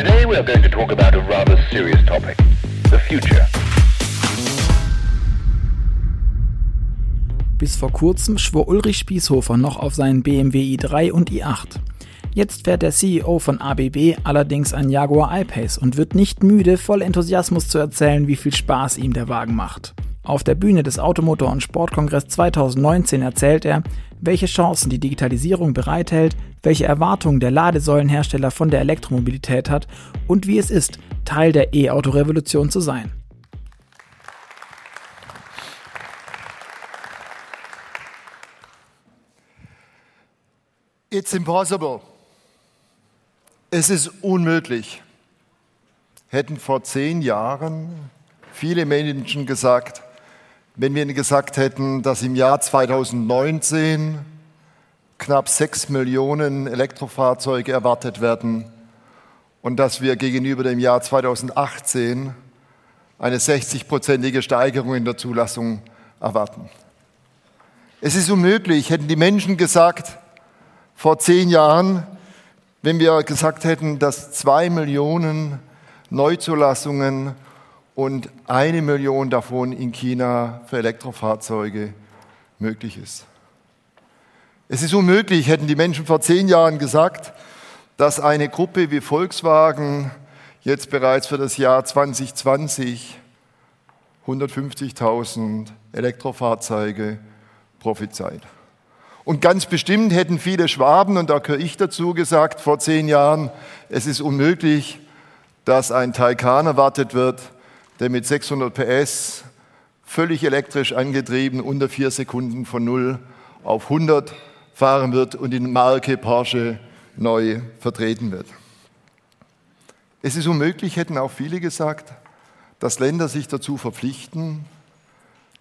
Today we are going to talk about a rather serious topic, the future. Bis vor kurzem schwor Ulrich Spießhofer noch auf seinen BMW i3 und i8. Jetzt fährt der CEO von ABB allerdings ein Jaguar I-Pace und wird nicht müde, voll Enthusiasmus zu erzählen, wie viel Spaß ihm der Wagen macht. Auf der Bühne des Automotor- und Sportkongress 2019 erzählt er, welche Chancen die Digitalisierung bereithält, welche Erwartungen der Ladesäulenhersteller von der Elektromobilität hat und wie es ist, Teil der E-Auto-Revolution zu sein. It's impossible. Es ist unmöglich. Hätten vor zehn Jahren viele Menschen gesagt, wenn wir ihnen gesagt hätten, dass im Jahr 2019 knapp sechs Millionen Elektrofahrzeuge erwartet werden und dass wir gegenüber dem Jahr 2018 eine 60-prozentige Steigerung in der Zulassung erwarten. Es ist unmöglich, hätten die Menschen gesagt, vor zehn Jahren, wenn wir gesagt hätten, dass zwei Millionen Neuzulassungen und eine Million davon in China für Elektrofahrzeuge möglich ist. Es ist unmöglich, hätten die Menschen vor zehn Jahren gesagt, dass eine Gruppe wie Volkswagen jetzt bereits für das Jahr 2020 150.000 Elektrofahrzeuge prophezeit. Und ganz bestimmt hätten viele Schwaben, und da gehöre ich dazu, gesagt vor zehn Jahren, es ist unmöglich, dass ein Taycan erwartet wird, der mit 600 PS völlig elektrisch angetrieben unter vier Sekunden von 0 auf 100 fahren wird und die Marke Porsche neu vertreten wird. Es ist unmöglich, hätten auch viele gesagt, dass Länder sich dazu verpflichten,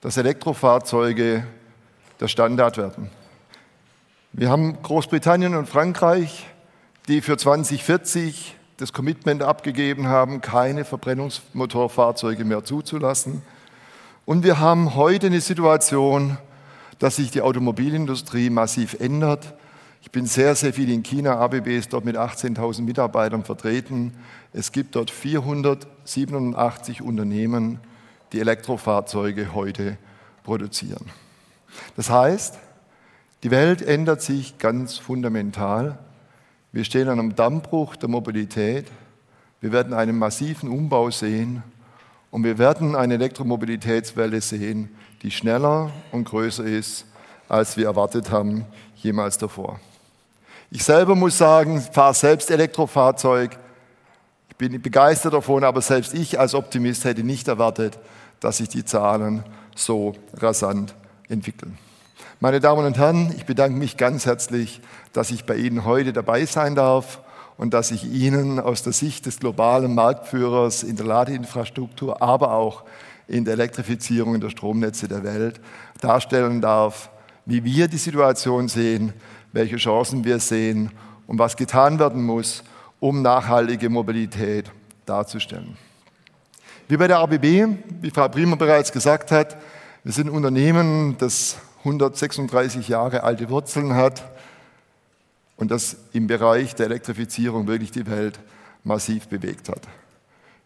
dass Elektrofahrzeuge der Standard werden. Wir haben Großbritannien und Frankreich, die für 2040 das Commitment abgegeben haben, keine Verbrennungsmotorfahrzeuge mehr zuzulassen. Und wir haben heute eine Situation, dass sich die Automobilindustrie massiv ändert. Ich bin sehr, sehr viel in China. ABB ist dort mit 18.000 Mitarbeitern vertreten. Es gibt dort 487 Unternehmen, die Elektrofahrzeuge heute produzieren. Das heißt, die Welt ändert sich ganz fundamental. Wir stehen an einem Dammbruch der Mobilität. Wir werden einen massiven Umbau sehen und wir werden eine Elektromobilitätswelle sehen, die schneller und größer ist, als wir erwartet haben jemals davor. Ich selber muss sagen, fahre selbst Elektrofahrzeug. Ich bin begeistert davon, aber selbst ich als Optimist hätte nicht erwartet, dass sich die Zahlen so rasant entwickeln. Meine Damen und Herren, ich bedanke mich ganz herzlich, dass ich bei Ihnen heute dabei sein darf und dass ich Ihnen aus der Sicht des globalen Marktführers in der Ladeinfrastruktur, aber auch in der Elektrifizierung der Stromnetze der Welt darstellen darf, wie wir die Situation sehen, welche Chancen wir sehen und was getan werden muss, um nachhaltige Mobilität darzustellen. Wie bei der ABB, wie Frau Prima bereits gesagt hat, wir sind Unternehmen, das 136 Jahre alte Wurzeln hat und das im Bereich der Elektrifizierung wirklich die Welt massiv bewegt hat.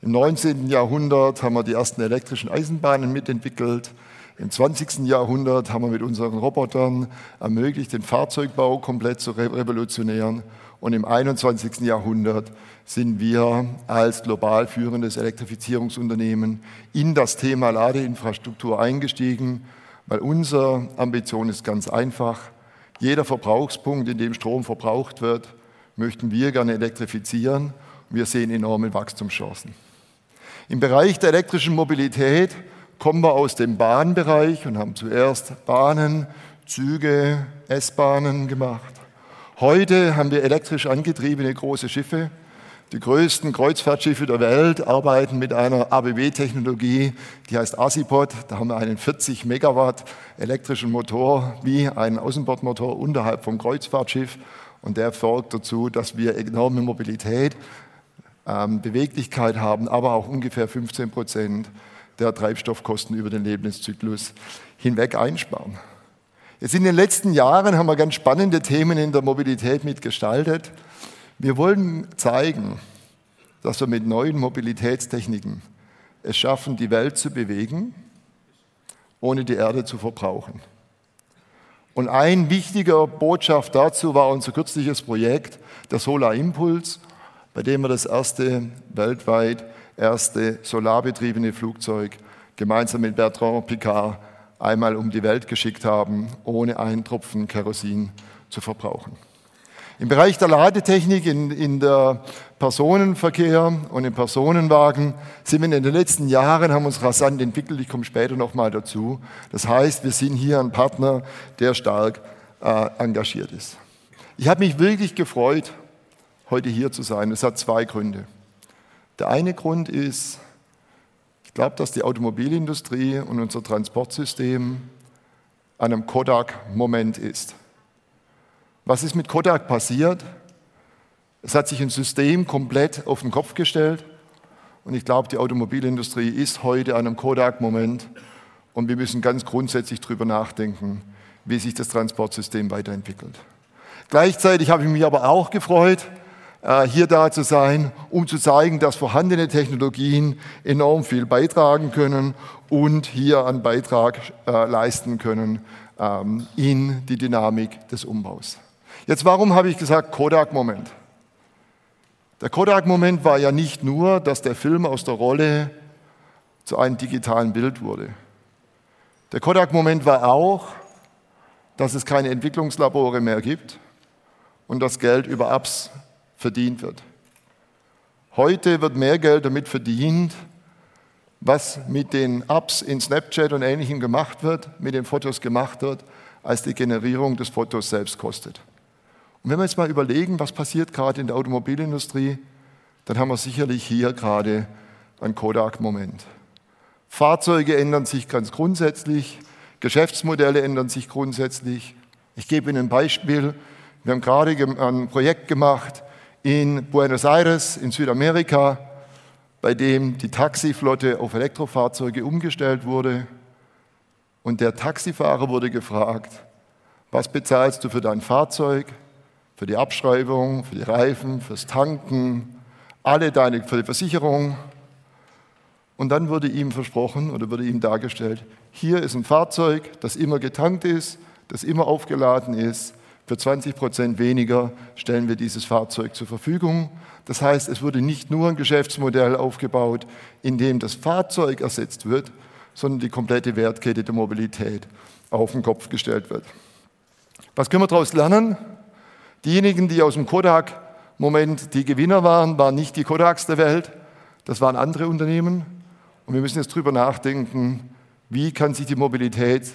Im 19. Jahrhundert haben wir die ersten elektrischen Eisenbahnen mitentwickelt. Im 20. Jahrhundert haben wir mit unseren Robotern ermöglicht, den Fahrzeugbau komplett zu revolutionieren. Und im 21. Jahrhundert sind wir als global führendes Elektrifizierungsunternehmen in das Thema Ladeinfrastruktur eingestiegen weil unsere Ambition ist ganz einfach. Jeder Verbrauchspunkt, in dem Strom verbraucht wird, möchten wir gerne elektrifizieren. Wir sehen enorme Wachstumschancen. Im Bereich der elektrischen Mobilität kommen wir aus dem Bahnbereich und haben zuerst Bahnen, Züge, S-Bahnen gemacht. Heute haben wir elektrisch angetriebene große Schiffe, die größten Kreuzfahrtschiffe der Welt arbeiten mit einer ABB-Technologie, die heißt Asipod. Da haben wir einen 40 Megawatt elektrischen Motor wie einen Außenbordmotor unterhalb vom Kreuzfahrtschiff. Und der sorgt dazu, dass wir enorme Mobilität, ähm, Beweglichkeit haben, aber auch ungefähr 15 Prozent der Treibstoffkosten über den Lebenszyklus hinweg einsparen. Jetzt in den letzten Jahren haben wir ganz spannende Themen in der Mobilität mitgestaltet. Wir wollen zeigen, dass wir mit neuen Mobilitätstechniken es schaffen, die Welt zu bewegen, ohne die Erde zu verbrauchen. Und ein wichtiger Botschaft dazu war unser kürzliches Projekt, der Solar Impulse, bei dem wir das erste weltweit erste solarbetriebene Flugzeug gemeinsam mit Bertrand Picard einmal um die Welt geschickt haben, ohne einen Tropfen Kerosin zu verbrauchen. Im Bereich der Ladetechnik, in, in der Personenverkehr und im Personenwagen sind wir in den letzten Jahren, haben uns rasant entwickelt. Ich komme später nochmal dazu. Das heißt, wir sind hier ein Partner, der stark äh, engagiert ist. Ich habe mich wirklich gefreut, heute hier zu sein. Es hat zwei Gründe. Der eine Grund ist, ich glaube, dass die Automobilindustrie und unser Transportsystem an einem Kodak-Moment ist. Was ist mit Kodak passiert? Es hat sich ein System komplett auf den Kopf gestellt und ich glaube, die Automobilindustrie ist heute an einem Kodak-Moment und wir müssen ganz grundsätzlich darüber nachdenken, wie sich das Transportsystem weiterentwickelt. Gleichzeitig habe ich mich aber auch gefreut, äh, hier da zu sein, um zu zeigen, dass vorhandene Technologien enorm viel beitragen können und hier einen Beitrag äh, leisten können ähm, in die Dynamik des Umbaus. Jetzt, warum habe ich gesagt Kodak-Moment? Der Kodak-Moment war ja nicht nur, dass der Film aus der Rolle zu einem digitalen Bild wurde. Der Kodak-Moment war auch, dass es keine Entwicklungslabore mehr gibt und das Geld über Apps verdient wird. Heute wird mehr Geld damit verdient, was mit den Apps in Snapchat und Ähnlichem gemacht wird, mit den Fotos gemacht wird, als die Generierung des Fotos selbst kostet. Und wenn wir jetzt mal überlegen, was passiert gerade in der Automobilindustrie, dann haben wir sicherlich hier gerade einen Kodak-Moment. Fahrzeuge ändern sich ganz grundsätzlich, Geschäftsmodelle ändern sich grundsätzlich. Ich gebe Ihnen ein Beispiel. Wir haben gerade ein Projekt gemacht in Buenos Aires in Südamerika, bei dem die Taxiflotte auf Elektrofahrzeuge umgestellt wurde. Und der Taxifahrer wurde gefragt, was bezahlst du für dein Fahrzeug, für die Abschreibung, für die Reifen, fürs Tanken, alle deine für die Versicherung. Und dann wurde ihm versprochen oder wurde ihm dargestellt, hier ist ein Fahrzeug, das immer getankt ist, das immer aufgeladen ist für 20 Prozent weniger stellen wir dieses Fahrzeug zur Verfügung. Das heißt, es wurde nicht nur ein Geschäftsmodell aufgebaut, in dem das Fahrzeug ersetzt wird, sondern die komplette Wertkette der Mobilität auf den Kopf gestellt wird. Was können wir daraus lernen? Diejenigen, die aus dem Kodak-Moment die Gewinner waren, waren nicht die Kodaks der Welt, das waren andere Unternehmen. Und wir müssen jetzt darüber nachdenken, wie kann sich die Mobilität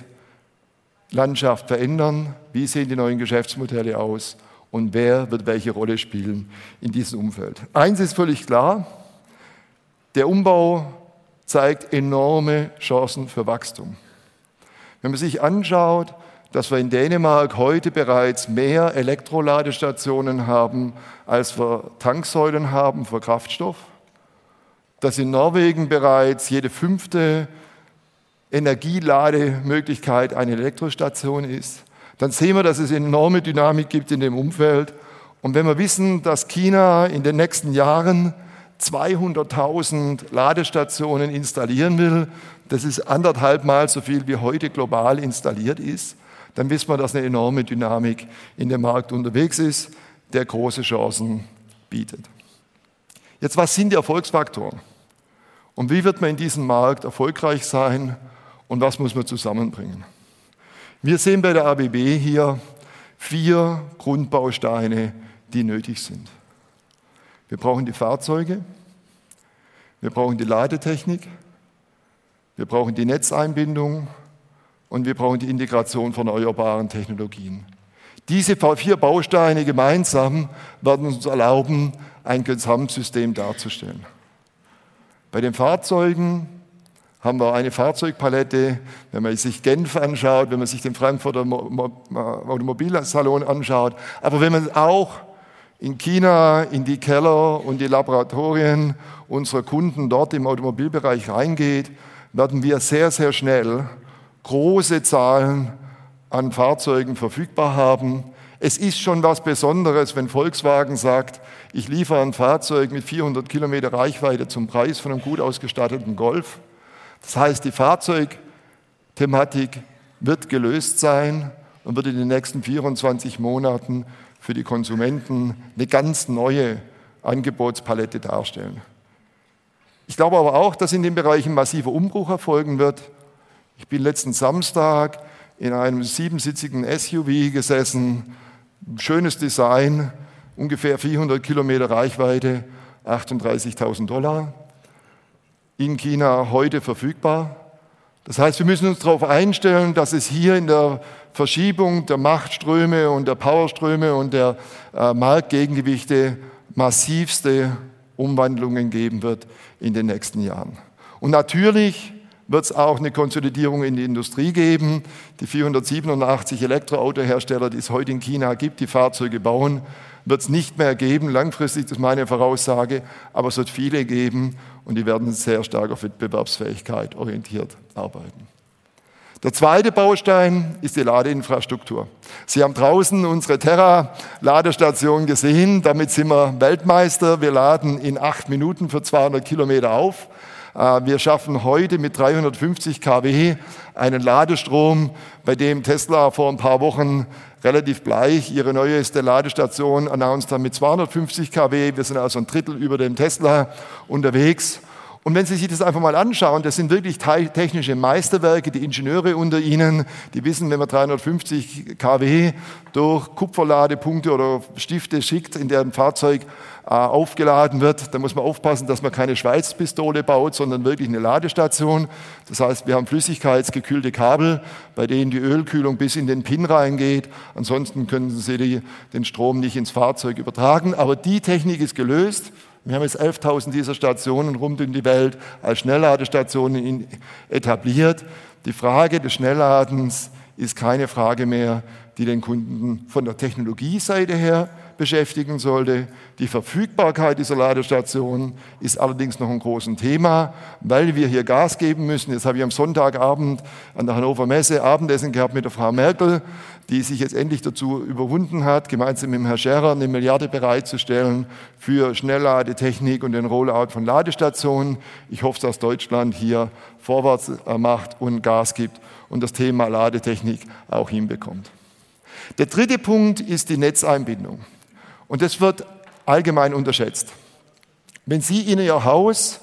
Landschaft verändern? Wie sehen die neuen Geschäftsmodelle aus? Und wer wird welche Rolle spielen in diesem Umfeld? Eins ist völlig klar, der Umbau zeigt enorme Chancen für Wachstum. Wenn man sich anschaut, dass wir in Dänemark heute bereits mehr Elektroladestationen haben, als wir Tanksäulen haben für Kraftstoff, dass in Norwegen bereits jede fünfte Energielademöglichkeit eine Elektrostation ist, dann sehen wir, dass es enorme Dynamik gibt in dem Umfeld. Und wenn wir wissen, dass China in den nächsten Jahren 200.000 Ladestationen installieren will, das ist anderthalb Mal so viel, wie heute global installiert ist, dann wissen wir, dass eine enorme Dynamik in dem Markt unterwegs ist, der große Chancen bietet. Jetzt, was sind die Erfolgsfaktoren? Und wie wird man in diesem Markt erfolgreich sein? und was muss man zusammenbringen. Wir sehen bei der ABB hier vier Grundbausteine, die nötig sind. Wir brauchen die Fahrzeuge, wir brauchen die Ladetechnik, wir brauchen die Netzeinbindung und wir brauchen die Integration von erneuerbaren Technologien. Diese vier Bausteine gemeinsam werden uns erlauben, ein Gesamtsystem darzustellen. Bei den Fahrzeugen haben wir eine Fahrzeugpalette. Wenn man sich Genf anschaut, wenn man sich den Frankfurter Automobilsalon anschaut, aber wenn man auch in China in die Keller und die Laboratorien unserer Kunden dort im Automobilbereich reingeht, werden wir sehr, sehr schnell große Zahlen an Fahrzeugen verfügbar haben. Es ist schon was Besonderes, wenn Volkswagen sagt, ich liefere ein Fahrzeug mit 400 Kilometer Reichweite zum Preis von einem gut ausgestatteten Golf. Das heißt, die Fahrzeugthematik wird gelöst sein und wird in den nächsten 24 Monaten für die Konsumenten eine ganz neue Angebotspalette darstellen. Ich glaube aber auch, dass in dem Bereich ein massiver Umbruch erfolgen wird. Ich bin letzten Samstag in einem siebensitzigen SUV gesessen, schönes Design, ungefähr 400 Kilometer Reichweite, 38.000 Dollar. In China heute verfügbar. Das heißt, wir müssen uns darauf einstellen, dass es hier in der Verschiebung der Machtströme und der Powerströme und der äh, Marktgegengewichte massivste Umwandlungen geben wird in den nächsten Jahren. Und natürlich wird es auch eine Konsolidierung in die Industrie geben. Die 487 Elektroautohersteller, die es heute in China gibt, die Fahrzeuge bauen, wird es nicht mehr geben. Langfristig, das ist meine Voraussage, aber es wird viele geben und die werden sehr stark auf Wettbewerbsfähigkeit orientiert arbeiten. Der zweite Baustein ist die Ladeinfrastruktur. Sie haben draußen unsere Terra-Ladestation gesehen. Damit sind wir Weltmeister. Wir laden in acht Minuten für 200 Kilometer auf. Äh, wir schaffen heute mit 350 kW einen Ladestrom, bei dem Tesla vor ein paar Wochen relativ bleich ihre neueste Ladestation announced hat mit 250 kW. Wir sind also ein Drittel über dem Tesla unterwegs. Und wenn Sie sich das einfach mal anschauen, das sind wirklich technische Meisterwerke, die Ingenieure unter Ihnen, die wissen, wenn man 350 kW durch Kupferladepunkte oder Stifte schickt, in der ein Fahrzeug äh, aufgeladen wird, dann muss man aufpassen, dass man keine Schweizpistole baut, sondern wirklich eine Ladestation. Das heißt, wir haben flüssigkeitsgekühlte Kabel, bei denen die Ölkühlung bis in den Pin reingeht. Ansonsten können Sie die, den Strom nicht ins Fahrzeug übertragen. Aber die Technik ist gelöst. Wir haben jetzt 11.000 dieser Stationen rund um die Welt als Schnellladestationen etabliert. Die Frage des Schnellladens ist keine Frage mehr, die den Kunden von der Technologieseite her beschäftigen sollte. Die Verfügbarkeit dieser Ladestationen ist allerdings noch ein großes Thema, weil wir hier Gas geben müssen. Jetzt habe ich am Sonntagabend an der Hannover Messe Abendessen gehabt mit der Frau Merkel, die sich jetzt endlich dazu überwunden hat, gemeinsam mit dem Herrn Scherer eine Milliarde bereitzustellen für Schnellladetechnik und den Rollout von Ladestationen. Ich hoffe, dass Deutschland hier vorwärts macht und Gas gibt und das Thema Ladetechnik auch hinbekommt. Der dritte Punkt ist die Netzeinbindung. Und das wird allgemein unterschätzt. Wenn Sie in Ihr Haus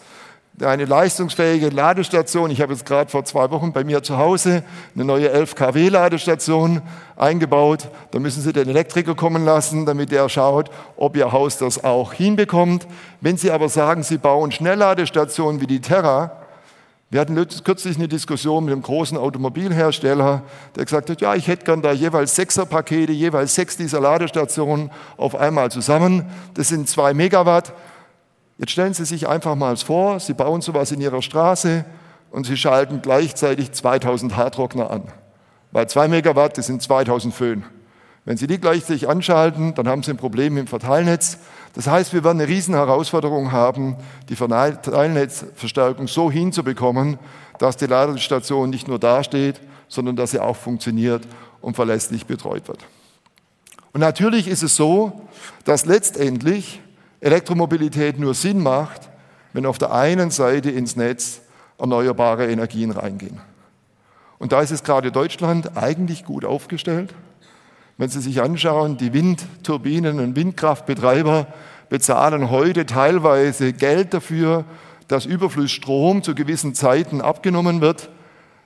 eine leistungsfähige Ladestation, ich habe jetzt gerade vor zwei Wochen bei mir zu Hause eine neue 11 kW Ladestation eingebaut, dann müssen Sie den Elektriker kommen lassen, damit er schaut, ob Ihr Haus das auch hinbekommt. Wenn Sie aber sagen, Sie bauen Schnellladestationen wie die Terra, wir hatten kürzlich eine Diskussion mit einem großen Automobilhersteller, der gesagt hat, ja, ich hätte gern da jeweils Sechserpakete, jeweils sechs dieser Ladestationen auf einmal zusammen. Das sind zwei Megawatt. Jetzt stellen Sie sich einfach mal vor, Sie bauen sowas in Ihrer Straße und Sie schalten gleichzeitig 2000 Hardrockner an. Weil zwei Megawatt, das sind 2000 Föhn. Wenn Sie die gleichzeitig anschalten, dann haben Sie ein Problem im Verteilnetz. Das heißt, wir werden eine riesen Herausforderung haben, die Verteilnetzverstärkung so hinzubekommen, dass die Ladestation nicht nur dasteht, sondern dass sie auch funktioniert und verlässlich betreut wird. Und natürlich ist es so, dass letztendlich Elektromobilität nur Sinn macht, wenn auf der einen Seite ins Netz erneuerbare Energien reingehen. Und da ist es gerade Deutschland eigentlich gut aufgestellt. Wenn Sie sich anschauen, die Windturbinen und Windkraftbetreiber bezahlen heute teilweise Geld dafür, dass Überflussstrom zu gewissen Zeiten abgenommen wird.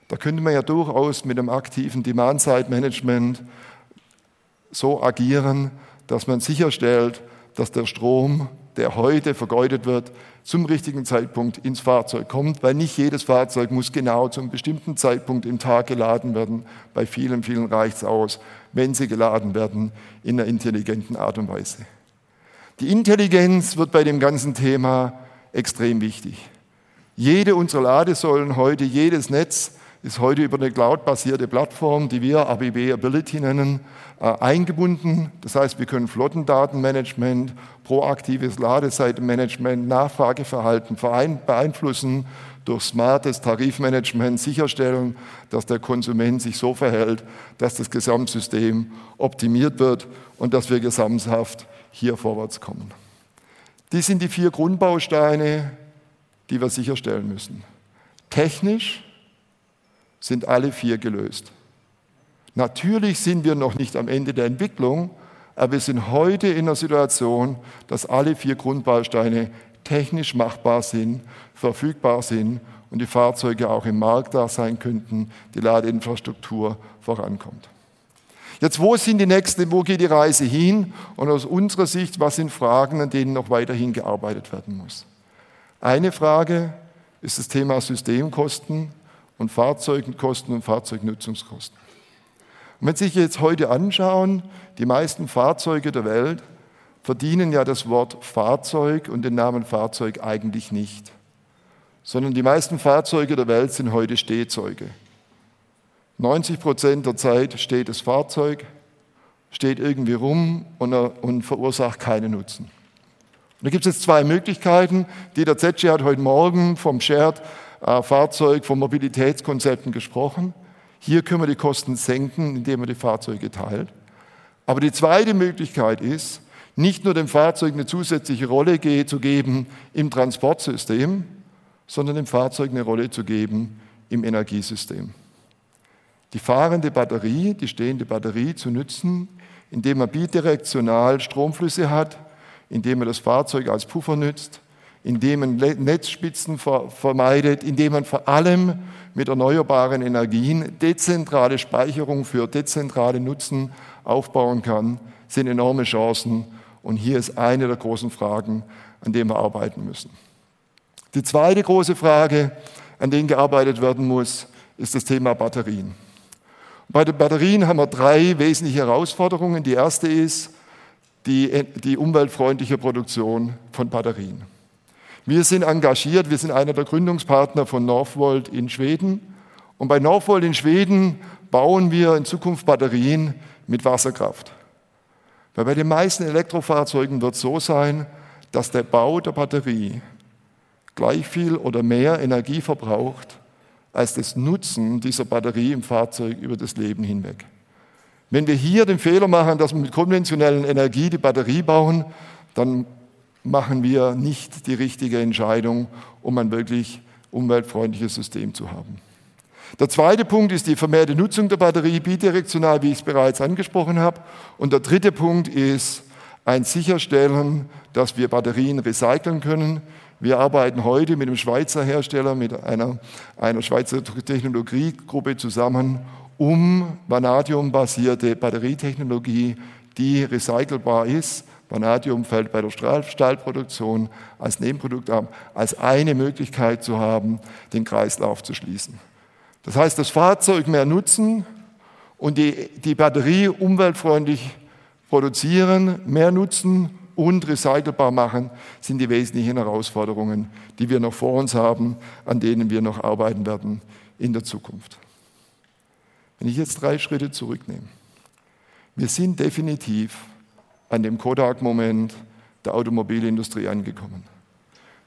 Da könnte man ja durchaus mit dem aktiven Demand-Side-Management so agieren, dass man sicherstellt, dass der Strom, der heute vergeudet wird, zum richtigen Zeitpunkt ins Fahrzeug kommt, weil nicht jedes Fahrzeug muss genau zum bestimmten Zeitpunkt im Tag geladen werden. Bei vielen, vielen reicht es aus, wenn sie geladen werden in einer intelligenten Art und Weise. Die Intelligenz wird bei dem ganzen Thema extrem wichtig. Jede unserer Ladesäulen heute, jedes Netz ist heute über eine cloud-basierte Plattform, die wir ABB Ability nennen, äh, eingebunden. Das heißt, wir können Flottendatenmanagement, proaktives Ladeseitenmanagement, Nachfrageverhalten beeinflussen, durch smartes Tarifmanagement sicherstellen, dass der Konsument sich so verhält, dass das Gesamtsystem optimiert wird und dass wir gesamthaft hier vorwärts kommen. Dies sind die vier Grundbausteine, die wir sicherstellen müssen. Technisch sind alle vier gelöst. Natürlich sind wir noch nicht am Ende der Entwicklung, aber wir sind heute in der Situation, dass alle vier Grundbausteine technisch machbar sind, verfügbar sind und die Fahrzeuge auch im Markt da sein könnten, die Ladeinfrastruktur vorankommt. Jetzt, wo sind die nächsten, wo geht die Reise hin? Und aus unserer Sicht, was sind Fragen, an denen noch weiterhin gearbeitet werden muss? Eine Frage ist das Thema Systemkosten und Fahrzeugkosten und Fahrzeugnutzungskosten. Und wenn Sie sich jetzt heute anschauen, die meisten Fahrzeuge der Welt verdienen ja das Wort Fahrzeug und den Namen Fahrzeug eigentlich nicht, sondern die meisten Fahrzeuge der Welt sind heute Stehzeuge. 90 Prozent der Zeit steht das Fahrzeug, steht irgendwie rum und, und verursacht keinen Nutzen. Und da gibt es jetzt zwei Möglichkeiten. Die der ZG hat heute Morgen vom Shared äh, Fahrzeug, von Mobilitätskonzepten gesprochen. Hier können wir die Kosten senken, indem wir die Fahrzeuge teilt. Aber die zweite Möglichkeit ist, nicht nur dem Fahrzeug eine zusätzliche Rolle zu geben im Transportsystem, sondern dem Fahrzeug eine Rolle zu geben im Energiesystem. Die fahrende Batterie, die stehende Batterie zu nutzen, indem man bidirektional Stromflüsse hat, indem man das Fahrzeug als Puffer nützt, indem man Netzspitzen vermeidet, indem man vor allem mit erneuerbaren Energien dezentrale Speicherung für dezentrale Nutzen aufbauen kann, sind enorme Chancen. Und hier ist eine der großen Fragen, an denen wir arbeiten müssen. Die zweite große Frage, an der gearbeitet werden muss, ist das Thema Batterien. Bei den Batterien haben wir drei wesentliche Herausforderungen. Die erste ist die, die umweltfreundliche Produktion von Batterien. Wir sind engagiert, wir sind einer der Gründungspartner von Northvolt in Schweden. Und bei Northvolt in Schweden bauen wir in Zukunft Batterien mit Wasserkraft. Weil bei den meisten Elektrofahrzeugen wird es so sein, dass der Bau der Batterie gleich viel oder mehr Energie verbraucht als das Nutzen dieser Batterie im Fahrzeug über das Leben hinweg. Wenn wir hier den Fehler machen, dass wir mit konventionellen Energie die Batterie bauen, dann machen wir nicht die richtige Entscheidung, um ein wirklich umweltfreundliches System zu haben. Der zweite Punkt ist die vermehrte Nutzung der Batterie bidirektional, wie ich es bereits angesprochen habe. Und der dritte Punkt ist ein Sicherstellen, dass wir Batterien recyceln können. Wir arbeiten heute mit einem Schweizer Hersteller, mit einer, einer Schweizer Technologiegruppe zusammen, um vanadiumbasierte Batterietechnologie, die recycelbar ist. Vanadium fällt bei der Stahlproduktion als Nebenprodukt ab, als eine Möglichkeit zu haben, den Kreislauf zu schließen. Das heißt, das Fahrzeug mehr nutzen und die, die Batterie umweltfreundlich produzieren, mehr nutzen und recycelbar machen, sind die wesentlichen Herausforderungen, die wir noch vor uns haben, an denen wir noch arbeiten werden in der Zukunft. Wenn ich jetzt drei Schritte zurücknehme, wir sind definitiv an dem Kodak-Moment der Automobilindustrie angekommen.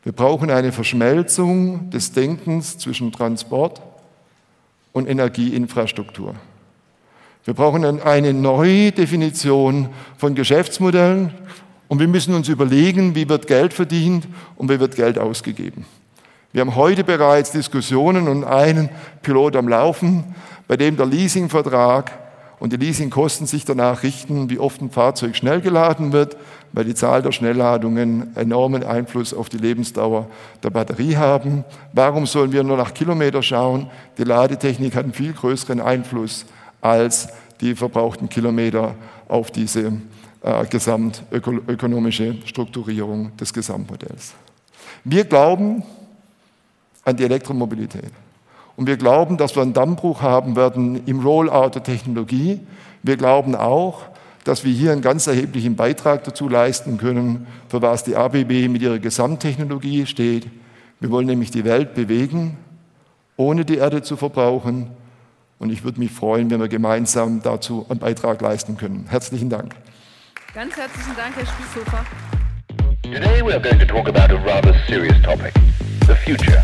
Wir brauchen eine Verschmelzung des Denkens zwischen Transport, und Energieinfrastruktur. Wir brauchen eine neue Definition von Geschäftsmodellen und wir müssen uns überlegen, wie wird Geld verdient und wie wird Geld ausgegeben. Wir haben heute bereits Diskussionen und einen Pilot am Laufen, bei dem der Leasingvertrag und die Leasingkosten sich danach richten, wie oft ein Fahrzeug schnell geladen wird, weil die Zahl der Schnellladungen enormen Einfluss auf die Lebensdauer der Batterie haben. Warum sollen wir nur nach Kilometer schauen? Die Ladetechnik hat einen viel größeren Einfluss als die verbrauchten Kilometer auf diese äh, gesamtökonomische Strukturierung des Gesamtmodells. Wir glauben an die Elektromobilität. Und wir glauben, dass wir einen Dammbruch haben werden im Rollout der Technologie. Wir glauben auch, dass wir hier einen ganz erheblichen Beitrag dazu leisten können, für was die ABB mit ihrer Gesamttechnologie steht. Wir wollen nämlich die Welt bewegen ohne die Erde zu verbrauchen. Und ich würde mich freuen, wenn wir gemeinsam dazu einen Beitrag leisten können. Herzlichen Dank. Ganz herzlichen Dank, Herr Spießhofer. Today we are going to talk about a rather serious topic the future.